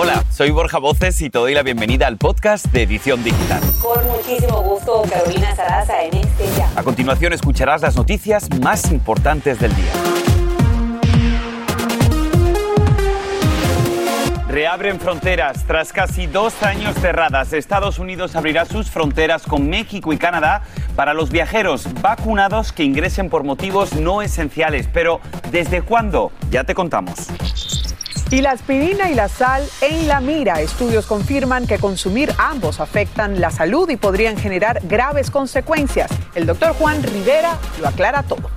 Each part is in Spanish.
Hola, soy Borja Voces y te doy la bienvenida al podcast de Edición Digital. Con muchísimo gusto, Carolina Sarasa en este ya. A continuación escucharás las noticias más importantes del día. Reabren fronteras. Tras casi dos años cerradas, Estados Unidos abrirá sus fronteras con México y Canadá para los viajeros vacunados que ingresen por motivos no esenciales. Pero, ¿desde cuándo? Ya te contamos. Y la aspirina y la sal en la mira. Estudios confirman que consumir ambos afectan la salud y podrían generar graves consecuencias. El doctor Juan Rivera lo aclara todo.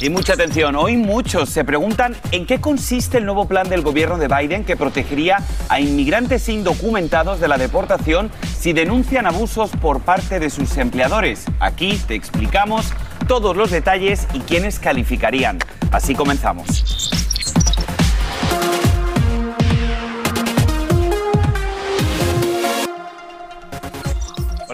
Y mucha atención, hoy muchos se preguntan en qué consiste el nuevo plan del gobierno de Biden que protegería a inmigrantes indocumentados de la deportación si denuncian abusos por parte de sus empleadores. Aquí te explicamos todos los detalles y quiénes calificarían. Así comenzamos.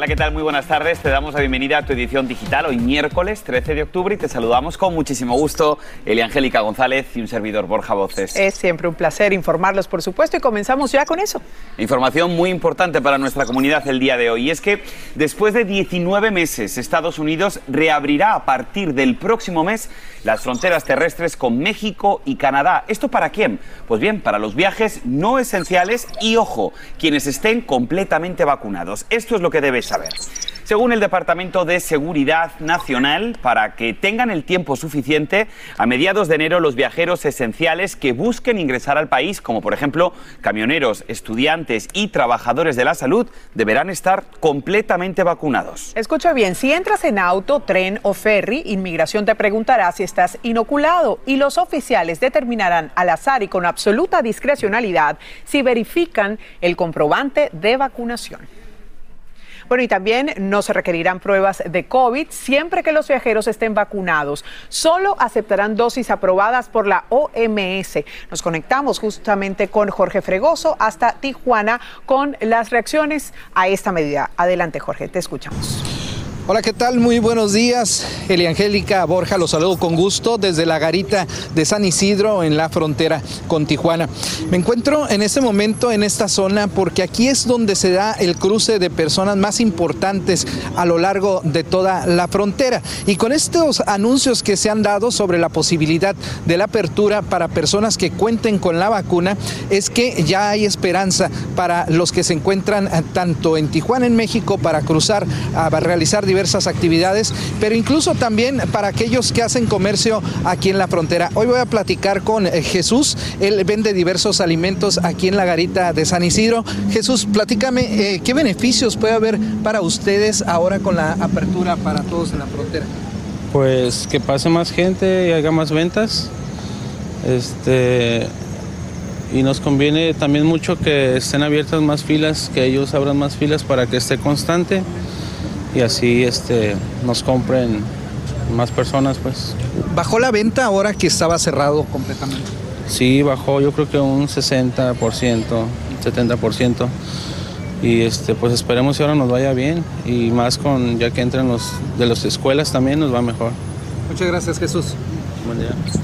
Hola, ¿qué tal? Muy buenas tardes. Te damos la bienvenida a tu edición digital hoy miércoles 13 de octubre y te saludamos con muchísimo gusto Elia Angélica González y un servidor Borja Voces. Es siempre un placer informarlos, por supuesto, y comenzamos ya con eso. Información muy importante para nuestra comunidad el día de hoy y es que después de 19 meses Estados Unidos reabrirá a partir del próximo mes las fronteras terrestres con México y Canadá. ¿Esto para quién? Pues bien, para los viajes no esenciales y, ojo, quienes estén completamente vacunados. Esto es lo que debes saber. Según el Departamento de Seguridad Nacional, para que tengan el tiempo suficiente, a mediados de enero los viajeros esenciales que busquen ingresar al país, como por ejemplo camioneros, estudiantes y trabajadores de la salud, deberán estar completamente vacunados. Escucha bien, si entras en auto, tren o ferry, inmigración te preguntará si estás inoculado y los oficiales determinarán al azar y con absoluta discrecionalidad si verifican el comprobante de vacunación. Bueno, y también no se requerirán pruebas de COVID siempre que los viajeros estén vacunados. Solo aceptarán dosis aprobadas por la OMS. Nos conectamos justamente con Jorge Fregoso hasta Tijuana con las reacciones a esta medida. Adelante, Jorge, te escuchamos. Hola, ¿qué tal? Muy buenos días. Eliangélica Borja, los saludo con gusto desde la garita de San Isidro en la frontera con Tijuana. Me encuentro en este momento en esta zona porque aquí es donde se da el cruce de personas más importantes a lo largo de toda la frontera. Y con estos anuncios que se han dado sobre la posibilidad de la apertura para personas que cuenten con la vacuna, es que ya hay esperanza para los que se encuentran tanto en Tijuana, en México, para cruzar, a realizar diversas actividades, pero incluso también para aquellos que hacen comercio aquí en la frontera. Hoy voy a platicar con eh, Jesús, él vende diversos alimentos aquí en la garita de San Isidro. Jesús, platícame, eh, ¿qué beneficios puede haber para ustedes ahora con la apertura para todos en la frontera? Pues que pase más gente y haga más ventas. Este, y nos conviene también mucho que estén abiertas más filas, que ellos abran más filas para que esté constante y así este, nos compren más personas. pues. ¿Bajó la venta ahora que estaba cerrado completamente? Sí, bajó yo creo que un 60%, 70%. Y este, pues esperemos que ahora nos vaya bien y más con ya que entran los de las escuelas también nos va mejor. Muchas gracias Jesús.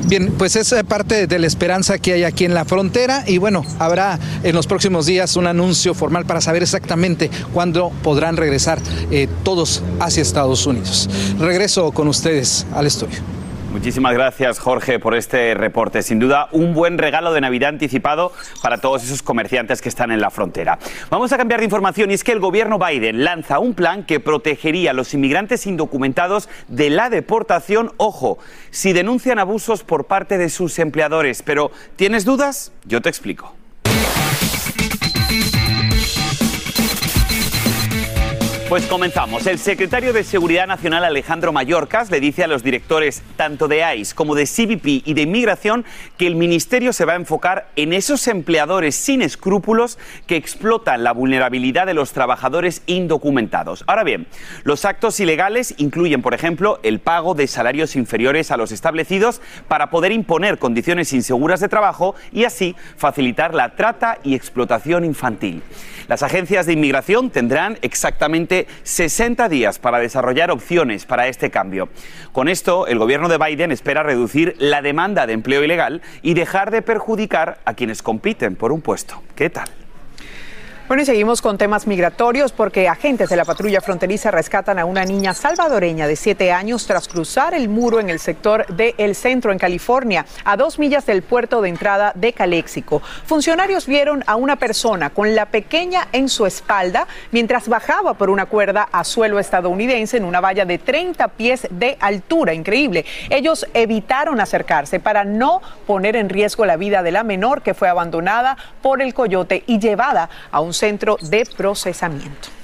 Bien, pues es eh, parte de la esperanza que hay aquí en la frontera y bueno, habrá en los próximos días un anuncio formal para saber exactamente cuándo podrán regresar eh, todos hacia Estados Unidos. Regreso con ustedes al estudio. Muchísimas gracias, Jorge, por este reporte. Sin duda, un buen regalo de Navidad anticipado para todos esos comerciantes que están en la frontera. Vamos a cambiar de información y es que el gobierno Biden lanza un plan que protegería a los inmigrantes indocumentados de la deportación, ojo, si denuncian abusos por parte de sus empleadores. Pero, ¿tienes dudas? Yo te explico. Pues comenzamos. El secretario de Seguridad Nacional Alejandro Mayorkas le dice a los directores tanto de ICE como de CBP y de Inmigración que el ministerio se va a enfocar en esos empleadores sin escrúpulos que explotan la vulnerabilidad de los trabajadores indocumentados. Ahora bien, los actos ilegales incluyen, por ejemplo, el pago de salarios inferiores a los establecidos para poder imponer condiciones inseguras de trabajo y así facilitar la trata y explotación infantil. Las agencias de inmigración tendrán exactamente 60 días para desarrollar opciones para este cambio. Con esto, el gobierno de Biden espera reducir la demanda de empleo ilegal y dejar de perjudicar a quienes compiten por un puesto. ¿Qué tal? Bueno, y seguimos con temas migratorios porque agentes de la patrulla fronteriza rescatan a una niña salvadoreña de siete años tras cruzar el muro en el sector de El Centro, en California, a dos millas del puerto de entrada de Caléxico. Funcionarios vieron a una persona con la pequeña en su espalda mientras bajaba por una cuerda a suelo estadounidense en una valla de 30 pies de altura. Increíble. Ellos evitaron acercarse para no poner en riesgo la vida de la menor que fue abandonada por el coyote y llevada a un centro de procesamiento.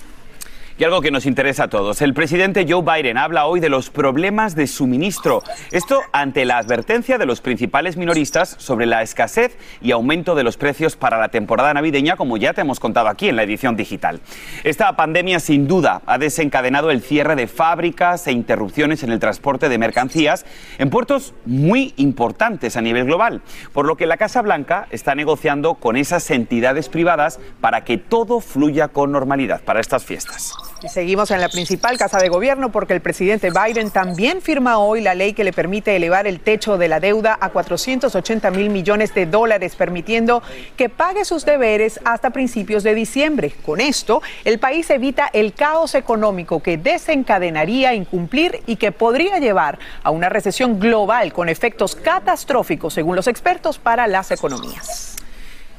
Y algo que nos interesa a todos. El presidente Joe Biden habla hoy de los problemas de suministro. Esto ante la advertencia de los principales minoristas sobre la escasez y aumento de los precios para la temporada navideña, como ya te hemos contado aquí en la edición digital. Esta pandemia sin duda ha desencadenado el cierre de fábricas e interrupciones en el transporte de mercancías en puertos muy importantes a nivel global, por lo que la Casa Blanca está negociando con esas entidades privadas para que todo fluya con normalidad para estas fiestas. Y seguimos en la principal casa de gobierno porque el presidente Biden también firma hoy la ley que le permite elevar el techo de la deuda a 480 mil millones de dólares, permitiendo que pague sus deberes hasta principios de diciembre. Con esto, el país evita el caos económico que desencadenaría incumplir y que podría llevar a una recesión global con efectos catastróficos, según los expertos, para las economías.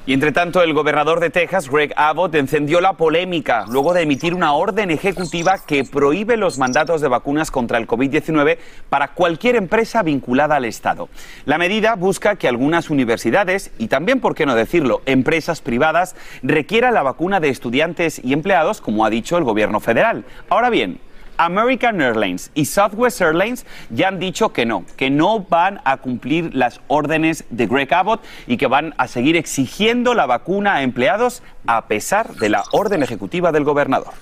Y entre tanto, el gobernador de Texas, Greg Abbott, encendió la polémica luego de emitir una orden ejecutiva que prohíbe los mandatos de vacunas contra el COVID-19 para cualquier empresa vinculada al Estado. La medida busca que algunas universidades y también, por qué no decirlo, empresas privadas requieran la vacuna de estudiantes y empleados, como ha dicho el gobierno federal. Ahora bien, American Airlines y Southwest Airlines ya han dicho que no, que no van a cumplir las órdenes de Greg Abbott y que van a seguir exigiendo la vacuna a empleados a pesar de la orden ejecutiva del gobernador.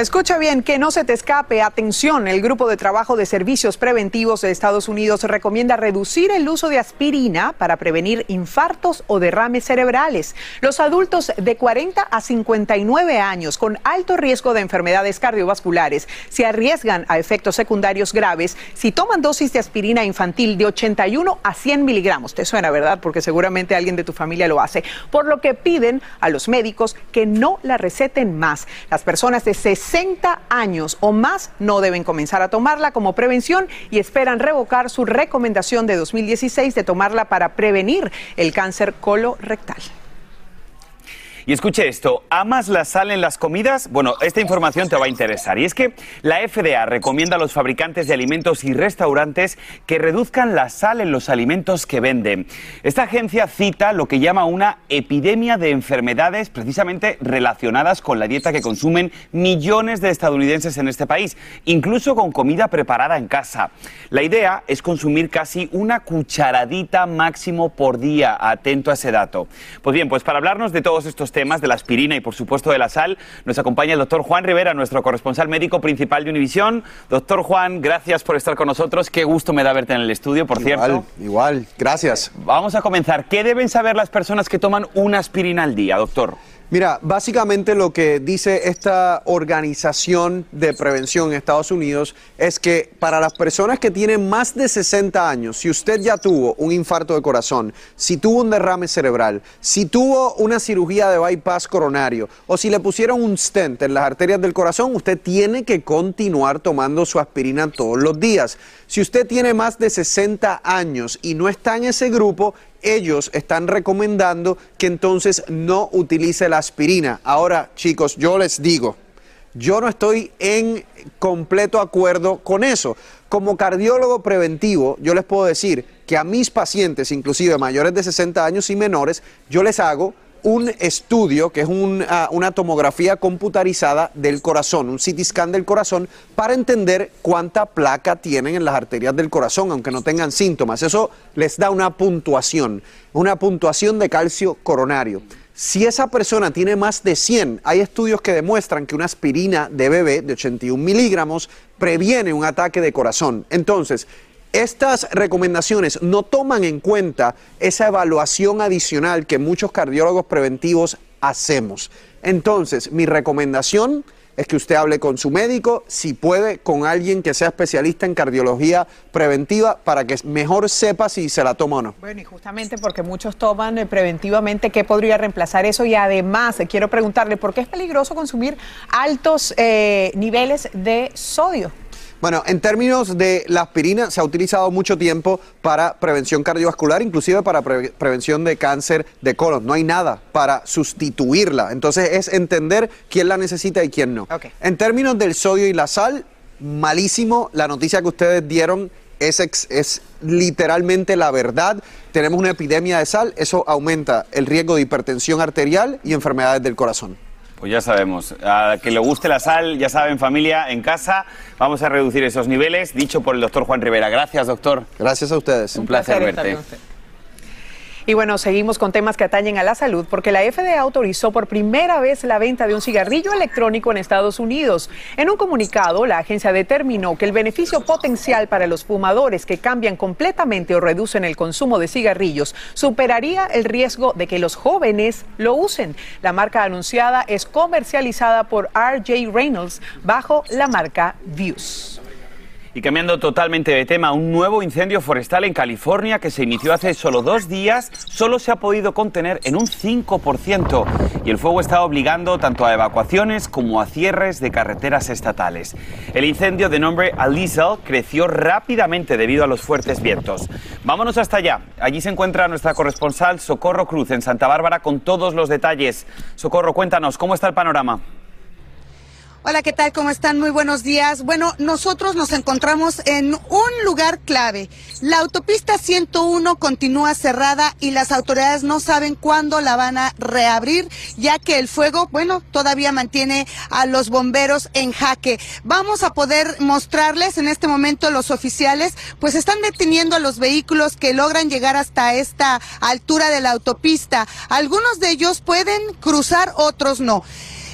Escucha bien, que no se te escape. Atención, el Grupo de Trabajo de Servicios Preventivos de Estados Unidos recomienda reducir el uso de aspirina para prevenir infartos o derrames cerebrales. Los adultos de 40 a 59 años con alto riesgo de enfermedades cardiovasculares se arriesgan a efectos secundarios graves si toman dosis de aspirina infantil de 81 a 100 miligramos. Te suena, ¿verdad? Porque seguramente alguien de tu familia lo hace. Por lo que piden a los médicos que no la receten más. Las personas de 60 60 años o más no deben comenzar a tomarla como prevención y esperan revocar su recomendación de 2016 de tomarla para prevenir el cáncer colorectal. Y escuche esto, ¿amas la sal en las comidas? Bueno, esta información te va a interesar. Y es que la FDA recomienda a los fabricantes de alimentos y restaurantes que reduzcan la sal en los alimentos que venden. Esta agencia cita lo que llama una epidemia de enfermedades precisamente relacionadas con la dieta que consumen millones de estadounidenses en este país, incluso con comida preparada en casa. La idea es consumir casi una cucharadita máximo por día. Atento a ese dato. Pues bien, pues para hablarnos de todos estos de la aspirina y por supuesto de la sal, nos acompaña el doctor Juan Rivera, nuestro corresponsal médico principal de Univisión. Doctor Juan, gracias por estar con nosotros. Qué gusto me da verte en el estudio, por igual, cierto. Igual, gracias. Vamos a comenzar. ¿Qué deben saber las personas que toman una aspirina al día, doctor? Mira, básicamente lo que dice esta organización de prevención en Estados Unidos es que para las personas que tienen más de 60 años, si usted ya tuvo un infarto de corazón, si tuvo un derrame cerebral, si tuvo una cirugía de bypass coronario o si le pusieron un stent en las arterias del corazón, usted tiene que continuar tomando su aspirina todos los días. Si usted tiene más de 60 años y no está en ese grupo, ellos están recomendando que entonces no utilice la aspirina. Ahora, chicos, yo les digo, yo no estoy en completo acuerdo con eso. Como cardiólogo preventivo, yo les puedo decir que a mis pacientes, inclusive mayores de 60 años y menores, yo les hago un estudio que es una tomografía computarizada del corazón, un CT scan del corazón, para entender cuánta placa tienen en las arterias del corazón, aunque no tengan síntomas. Eso les da una puntuación, una puntuación de calcio coronario. Si esa persona tiene más de 100, hay estudios que demuestran que una aspirina de bebé de 81 miligramos previene un ataque de corazón. Entonces, estas recomendaciones no toman en cuenta esa evaluación adicional que muchos cardiólogos preventivos hacemos. Entonces, mi recomendación es que usted hable con su médico, si puede, con alguien que sea especialista en cardiología preventiva para que mejor sepa si se la toma o no. Bueno, y justamente porque muchos toman eh, preventivamente, ¿qué podría reemplazar eso? Y además, eh, quiero preguntarle, ¿por qué es peligroso consumir altos eh, niveles de sodio? Bueno, en términos de la aspirina, se ha utilizado mucho tiempo para prevención cardiovascular, inclusive para pre- prevención de cáncer de colon. No hay nada para sustituirla. Entonces es entender quién la necesita y quién no. En términos del sodio y la sal, malísimo. La noticia que ustedes dieron es, ex- es literalmente la verdad. Tenemos una epidemia de sal, eso aumenta el riesgo de hipertensión arterial y enfermedades del corazón. Pues ya sabemos, a que le guste la sal, ya saben familia, en casa vamos a reducir esos niveles, dicho por el doctor Juan Rivera. Gracias doctor. Gracias a ustedes. Un placer estar verte. Y bueno, seguimos con temas que atañen a la salud porque la FDA autorizó por primera vez la venta de un cigarrillo electrónico en Estados Unidos. En un comunicado, la agencia determinó que el beneficio potencial para los fumadores que cambian completamente o reducen el consumo de cigarrillos superaría el riesgo de que los jóvenes lo usen. La marca anunciada es comercializada por RJ Reynolds bajo la marca Views. Y cambiando totalmente de tema, un nuevo incendio forestal en California que se inició hace solo dos días solo se ha podido contener en un 5% y el fuego está obligando tanto a evacuaciones como a cierres de carreteras estatales. El incendio de nombre Alizal creció rápidamente debido a los fuertes vientos. Vámonos hasta allá. Allí se encuentra nuestra corresponsal Socorro Cruz en Santa Bárbara con todos los detalles. Socorro, cuéntanos, ¿cómo está el panorama? Hola, ¿qué tal? ¿Cómo están? Muy buenos días. Bueno, nosotros nos encontramos en un lugar clave. La autopista 101 continúa cerrada y las autoridades no saben cuándo la van a reabrir, ya que el fuego, bueno, todavía mantiene a los bomberos en jaque. Vamos a poder mostrarles en este momento los oficiales, pues están deteniendo a los vehículos que logran llegar hasta esta altura de la autopista. Algunos de ellos pueden cruzar, otros no.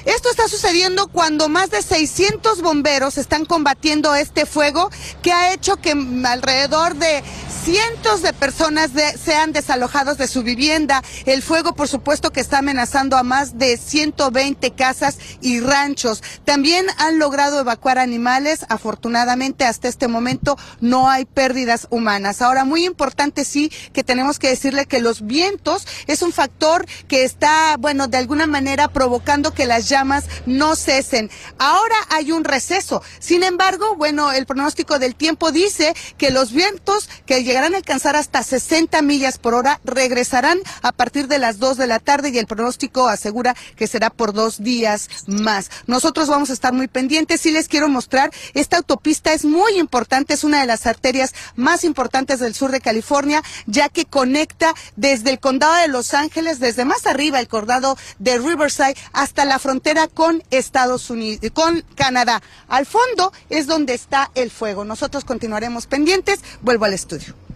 Esto está sucediendo cuando más de 600 bomberos están combatiendo este fuego que ha hecho que alrededor de cientos de personas de- sean desalojados de su vivienda. El fuego, por supuesto, que está amenazando a más de 120 casas y ranchos. También han logrado evacuar animales. Afortunadamente, hasta este momento no hay pérdidas humanas. Ahora, muy importante sí que tenemos que decirle que los vientos es un factor que está, bueno, de alguna manera provocando que las llamas no cesen. Ahora hay un receso. Sin embargo, bueno, el pronóstico del tiempo dice que los vientos que llegarán alcanzar hasta 60 millas por hora regresarán a partir de las 2 de la tarde y el pronóstico asegura que será por dos días más. Nosotros vamos a estar muy pendientes. Sí les quiero mostrar, esta autopista es muy importante, es una de las arterias más importantes del sur de California, ya que conecta desde el condado de Los Ángeles, desde más arriba el condado de Riverside, hasta la frontera con Estados Unidos, con Canadá. Al fondo es donde está el fuego. Nosotros continuaremos pendientes. Vuelvo al estudio.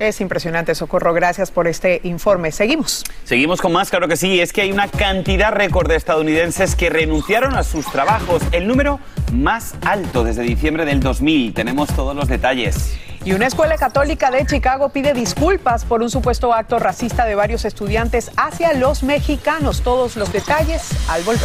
Es impresionante, Socorro. Gracias por este informe. Seguimos. Seguimos con más, claro que sí. Es que hay una cantidad récord de estadounidenses que renunciaron a sus trabajos. El número más alto desde diciembre del 2000. Tenemos todos los detalles. Y una escuela católica de Chicago pide disculpas por un supuesto acto racista de varios estudiantes hacia los mexicanos. Todos los detalles al volver.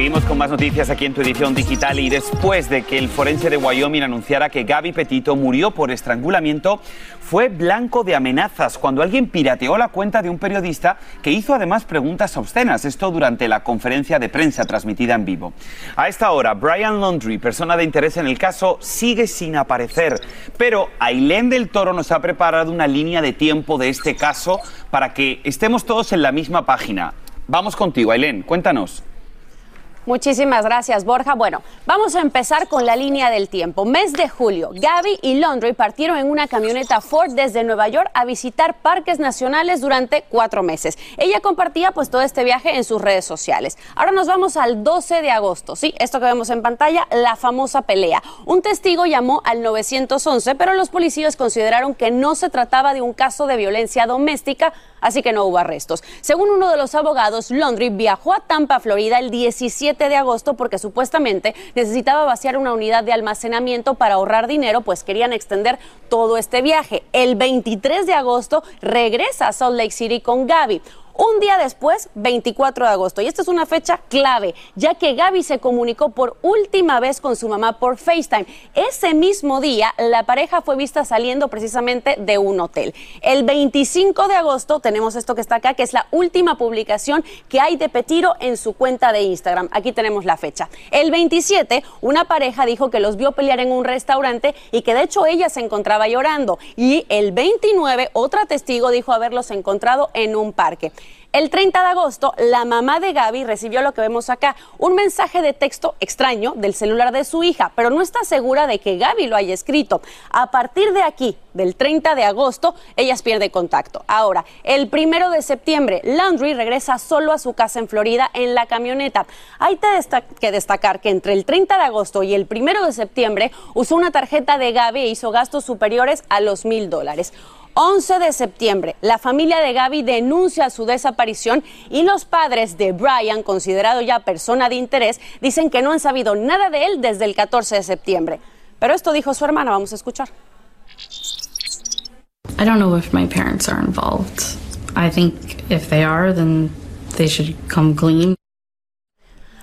Seguimos con más noticias aquí en tu edición digital y después de que el forense de Wyoming anunciara que Gaby Petito murió por estrangulamiento, fue blanco de amenazas cuando alguien pirateó la cuenta de un periodista que hizo además preguntas obscenas, esto durante la conferencia de prensa transmitida en vivo. A esta hora, Brian Laundrie, persona de interés en el caso, sigue sin aparecer, pero Ailén del Toro nos ha preparado una línea de tiempo de este caso para que estemos todos en la misma página. Vamos contigo, Ailén, cuéntanos. Muchísimas gracias, Borja. Bueno, vamos a empezar con la línea del tiempo. Mes de julio, Gaby y Laundry partieron en una camioneta Ford desde Nueva York a visitar parques nacionales durante cuatro meses. Ella compartía pues todo este viaje en sus redes sociales. Ahora nos vamos al 12 de agosto. Sí, esto que vemos en pantalla, la famosa pelea. Un testigo llamó al 911, pero los policías consideraron que no se trataba de un caso de violencia doméstica, así que no hubo arrestos. Según uno de los abogados, Laundry viajó a Tampa, Florida, el 17 de agosto porque supuestamente necesitaba vaciar una unidad de almacenamiento para ahorrar dinero, pues querían extender todo este viaje. El 23 de agosto regresa a Salt Lake City con Gaby. Un día después, 24 de agosto. Y esta es una fecha clave, ya que Gaby se comunicó por última vez con su mamá por FaceTime. Ese mismo día, la pareja fue vista saliendo precisamente de un hotel. El 25 de agosto tenemos esto que está acá, que es la última publicación que hay de Petiro en su cuenta de Instagram. Aquí tenemos la fecha. El 27, una pareja dijo que los vio pelear en un restaurante y que de hecho ella se encontraba llorando. Y el 29, otra testigo dijo haberlos encontrado en un parque. El 30 de agosto, la mamá de Gaby recibió lo que vemos acá, un mensaje de texto extraño del celular de su hija, pero no está segura de que Gaby lo haya escrito. A partir de aquí, del 30 de agosto, ellas pierden contacto. Ahora, el primero de septiembre, Landry regresa solo a su casa en Florida en la camioneta. Hay que destacar que entre el 30 de agosto y el primero de septiembre usó una tarjeta de Gaby e hizo gastos superiores a los mil dólares. 11 de septiembre, la familia de Gaby denuncia su desaparición y los padres de Brian, considerado ya persona de interés, dicen que no han sabido nada de él desde el 14 de septiembre. Pero esto dijo su hermana, vamos a escuchar. I don't know if my parents are involved. I think if they are, then they should come clean.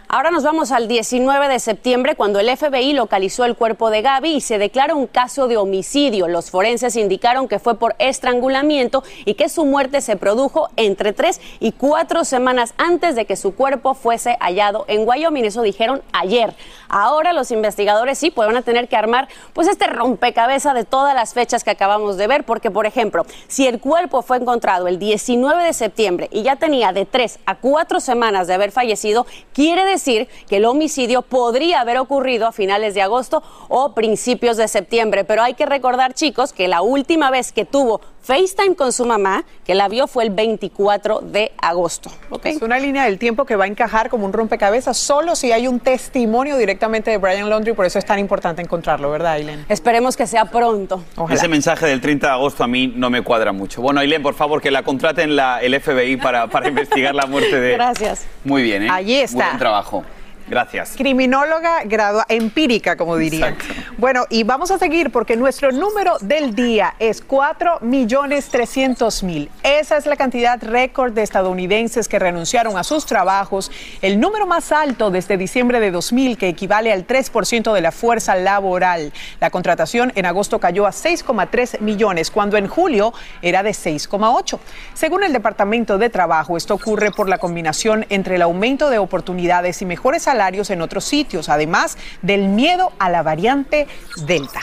Ahora nos vamos al 19 de septiembre cuando el FBI localizó el cuerpo de Gaby y se declara un caso de homicidio. Los forenses indicaron que fue por estrangulamiento y que su muerte se produjo entre tres y cuatro semanas antes de que su cuerpo fuese hallado en Wyoming. Eso dijeron ayer. Ahora los investigadores sí pues van a tener que armar pues este rompecabezas de todas las fechas que acabamos de ver porque por ejemplo si el cuerpo fue encontrado el 19 de septiembre y ya tenía de tres a cuatro semanas de haber fallecido, quiere decir decir que el homicidio podría haber ocurrido a finales de agosto o principios de septiembre. Pero hay que recordar, chicos, que la última vez que tuvo FaceTime con su mamá, que la vio fue el 24 de agosto. Es una línea del tiempo que va a encajar como un rompecabezas solo si hay un testimonio directamente de Brian Laundry, por eso es tan importante encontrarlo, ¿verdad, Aileen? Esperemos que sea pronto. Ese mensaje del 30 de agosto a mí no me cuadra mucho. Bueno, Aileen, por favor, que la contraten la, el FBI para, para investigar la muerte de... Gracias. Muy bien, ¿eh? Allí está. Muy buen trabajo. Gracias. Criminóloga graduada, empírica, como dirían. Bueno, y vamos a seguir porque nuestro número del día es 4 millones 300 mil. Esa es la cantidad récord de estadounidenses que renunciaron a sus trabajos, el número más alto desde diciembre de 2000, que equivale al 3% de la fuerza laboral. La contratación en agosto cayó a 6,3 millones, cuando en julio era de 6,8. Según el Departamento de Trabajo, esto ocurre por la combinación entre el aumento de oportunidades y mejores salarios en otros sitios, además del miedo a la variante Delta.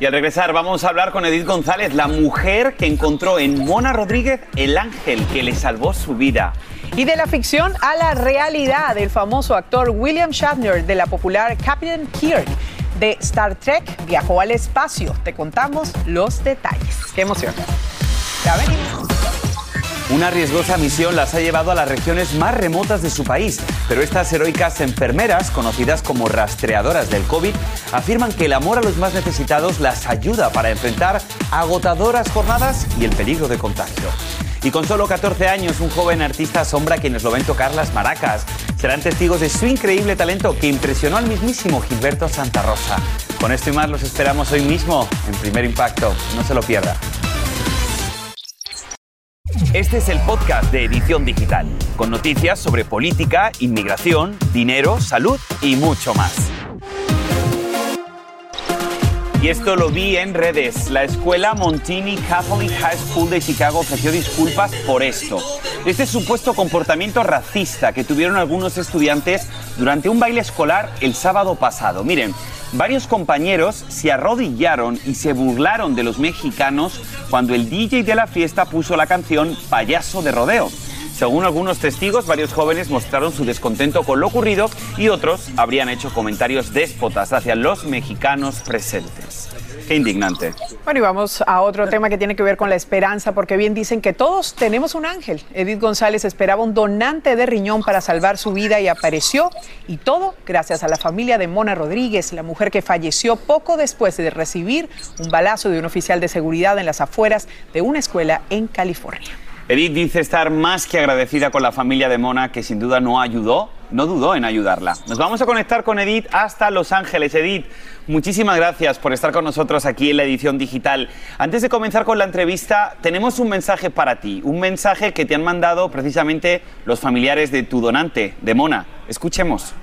Y al regresar vamos a hablar con Edith González, la mujer que encontró en Mona Rodríguez el ángel que le salvó su vida. Y de la ficción a la realidad, el famoso actor William Shatner de la popular Captain Kirk de Star Trek viajó al espacio. Te contamos los detalles. ¡Qué emoción! Ya venimos. Una riesgosa misión las ha llevado a las regiones más remotas de su país, pero estas heroicas enfermeras, conocidas como rastreadoras del COVID, afirman que el amor a los más necesitados las ayuda para enfrentar agotadoras jornadas y el peligro de contagio. Y con solo 14 años, un joven artista asombra a quienes lo ven tocar las maracas. Serán testigos de su increíble talento que impresionó al mismísimo Gilberto Santa Rosa. Con esto y más los esperamos hoy mismo en Primer Impacto. No se lo pierda. Este es el podcast de Edición Digital, con noticias sobre política, inmigración, dinero, salud y mucho más. Y esto lo vi en redes. La escuela Montini Catholic High School de Chicago ofreció disculpas por esto. Este supuesto comportamiento racista que tuvieron algunos estudiantes durante un baile escolar el sábado pasado. Miren, varios compañeros se arrodillaron y se burlaron de los mexicanos cuando el DJ de la fiesta puso la canción Payaso de Rodeo. Según algunos testigos, varios jóvenes mostraron su descontento con lo ocurrido y otros habrían hecho comentarios déspotas hacia los mexicanos presentes. Qué indignante. Bueno, y vamos a otro tema que tiene que ver con la esperanza, porque bien dicen que todos tenemos un ángel. Edith González esperaba un donante de riñón para salvar su vida y apareció, y todo gracias a la familia de Mona Rodríguez, la mujer que falleció poco después de recibir un balazo de un oficial de seguridad en las afueras de una escuela en California. Edith dice estar más que agradecida con la familia de Mona, que sin duda no ayudó, no dudó en ayudarla. Nos vamos a conectar con Edith hasta Los Ángeles. Edith, muchísimas gracias por estar con nosotros aquí en la edición digital. Antes de comenzar con la entrevista, tenemos un mensaje para ti, un mensaje que te han mandado precisamente los familiares de tu donante, de Mona. Escuchemos.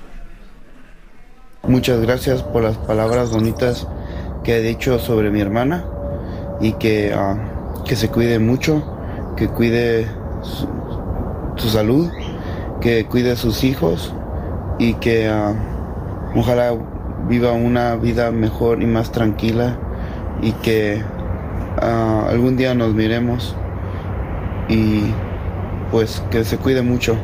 Muchas gracias por las palabras bonitas que he dicho sobre mi hermana y que, ah, que se cuide mucho, que cuide su, salud, que cuide a sus hijos y que ah, ojalá viva una vida mejor y más tranquila y que ah, algún día nos miremos y pues que se cuide mucho.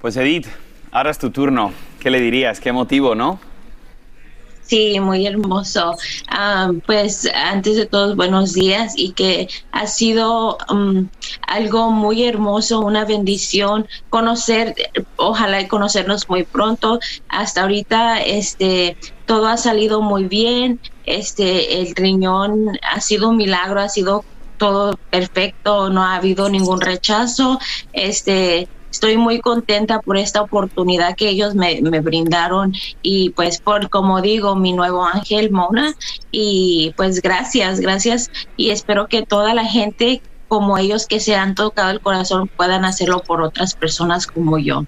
Pues Edith, ahora es tu turno. ¿Qué le dirías? Qué motivo, ¿no? Sí, muy hermoso. Ah, pues antes de todo, buenos días y que ha sido um, algo muy hermoso, una bendición conocer, ojalá conocernos muy pronto. Hasta ahorita, este, todo ha salido muy bien. Este, el riñón ha sido un milagro, ha sido todo perfecto, no ha habido ningún rechazo. Este, estoy muy contenta por esta oportunidad que ellos me, me, brindaron y pues por, como digo, mi nuevo ángel Mona y pues gracias, gracias y espero que toda la gente como ellos que se han tocado el corazón puedan hacerlo por otras personas como yo.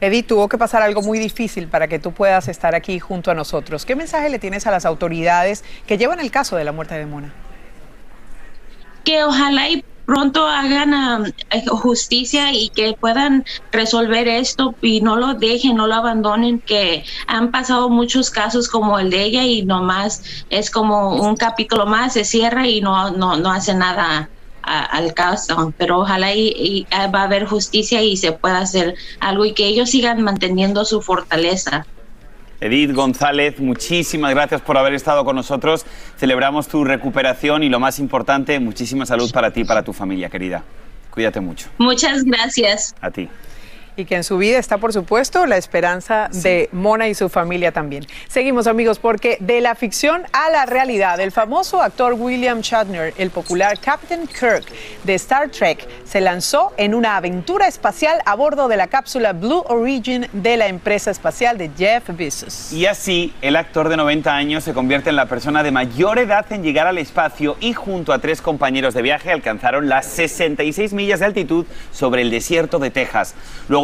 Edith, tuvo que pasar algo muy difícil para que tú puedas estar aquí junto a nosotros. ¿Qué mensaje le tienes a las autoridades que llevan el caso de la muerte de Mona? Que ojalá y pronto hagan uh, justicia y que puedan resolver esto y no lo dejen, no lo abandonen, que han pasado muchos casos como el de ella y nomás es como un capítulo más, se cierra y no, no, no hace nada al caso, pero ojalá y, y va a haber justicia y se pueda hacer algo y que ellos sigan manteniendo su fortaleza. Edith González, muchísimas gracias por haber estado con nosotros. Celebramos tu recuperación y lo más importante, muchísima salud para ti y para tu familia, querida. Cuídate mucho. Muchas gracias. A ti y que en su vida está, por supuesto, la esperanza sí. de Mona y su familia también. Seguimos, amigos, porque de la ficción a la realidad, el famoso actor William Shatner, el popular Captain Kirk de Star Trek, se lanzó en una aventura espacial a bordo de la cápsula Blue Origin de la empresa espacial de Jeff Bezos. Y así, el actor de 90 años se convierte en la persona de mayor edad en llegar al espacio y junto a tres compañeros de viaje alcanzaron las 66 millas de altitud sobre el desierto de Texas.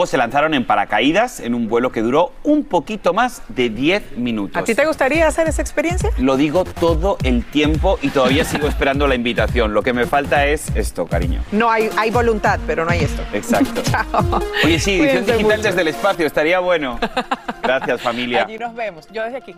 Luego se lanzaron en paracaídas en un vuelo que duró un poquito más de 10 minutos. ¿A ti te gustaría hacer esa experiencia? Lo digo todo el tiempo y todavía sigo esperando la invitación. Lo que me falta es esto, cariño. No, hay, hay voluntad, pero no hay esto. Exacto. Chao. Oye, sí, edición digital mucho. desde el espacio, estaría bueno. Gracias, familia. Allí nos vemos. Yo desde aquí.